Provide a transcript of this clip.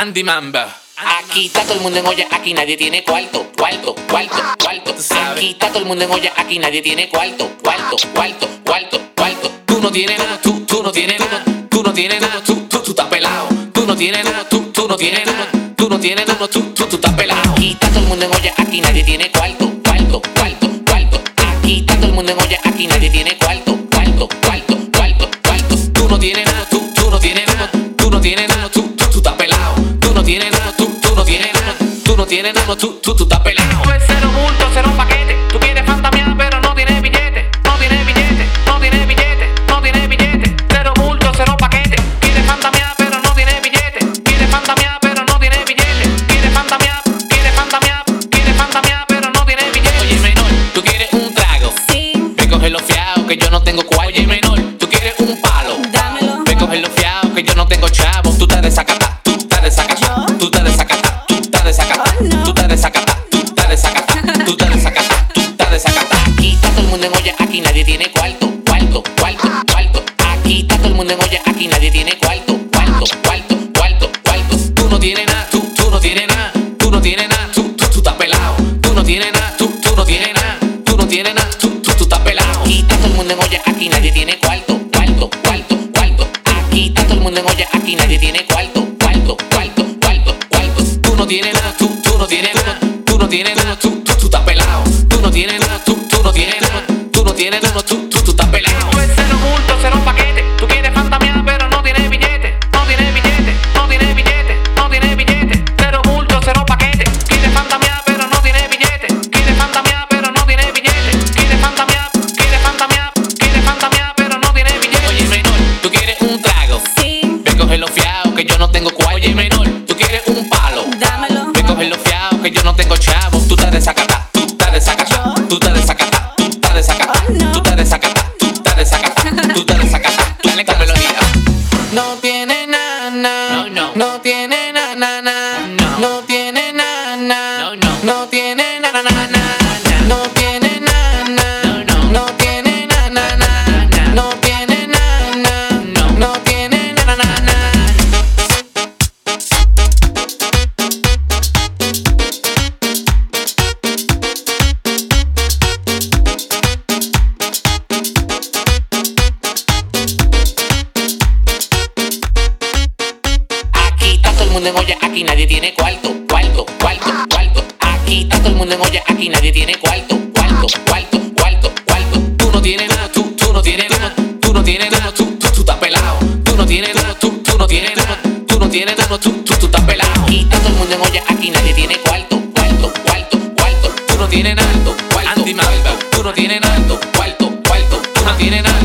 Andy Mamba. Aquí está todo el mundo en olla, aquí nadie tiene cuarto, cuarto, cuarto, cuarto. Aquí está todo el mundo en olla, aquí nadie tiene cuarto, cuarto, cuarto, cuarto, cuarto. Tú no tienes nada, tú, tú no tienes nada, tú no tienes nada, tú, tú, tú estás pelado. Tú no tienes nada, tú, tú no tienes nada, tú no tienes nada, tú, tú, tú estás pelado. Aquí está todo el mundo en olla, aquí nadie tiene cuarto, cuarto, cuarto, cuarto. Aquí está todo el mundo en olla, tú, tú, tú estás pelado. Cero bulto, cero paquete. No. tú estás desacatá, tú estás desacatá, tú estás desacatá. Aquí está todo el mundo en olla, aquí nadie tiene cuarto, cuarto, cuarto, cuarto. Aquí está todo el mundo en olla, aquí nadie tiene cuarto, cuarto, cuarto, cuarto, cuarto. Tú no tienes nada, tú, tú no tienes nada, tú no tienes nada, tú, tú, tú estás pelado. Tú no tienes nada, tú, tú no tienes nada, tú no tienes nada, tú, tú, tú estás pelado. Aquí está todo el mundo en olla, aquí nadie tiene cuarto, cuarto, cuarto, cuarto. Aquí está todo el mundo en olla, aquí nadie tiene cuarto, no tengo chavo. Tú estás desacatá, tú estás desacatá, ¿Yo? tú estás desacatá, tú estás desacatá, Oh, tú estás desacatá, tú estás desacatá, tú estás desacatá. Dale con melodía. No tiene nana, No, no. no tiene nana, mundo en olla, aquí nadie tiene cuarto, cuarto, cuarto, cuarto. Aquí está todo el mundo en olla, aquí nadie tiene cuarto, cuarto, cuarto, cuarto, cuarto. Tú no tienes nada, tú, tú no tienes nada, tú no tienes nada, tú, tú, tú estás pelado. Tú no tienes nada, tú, tú no tienes nada, tú no tienes nada, tú, tú, tú estás pelado. Aquí está todo el mundo en olla, aquí nadie tiene cuarto, cuarto, cuarto, cuarto. Tú no tienes nada, cuarto, Andy. Tú no tienes nada, cuarto, cuarto. Tú no tienes nada,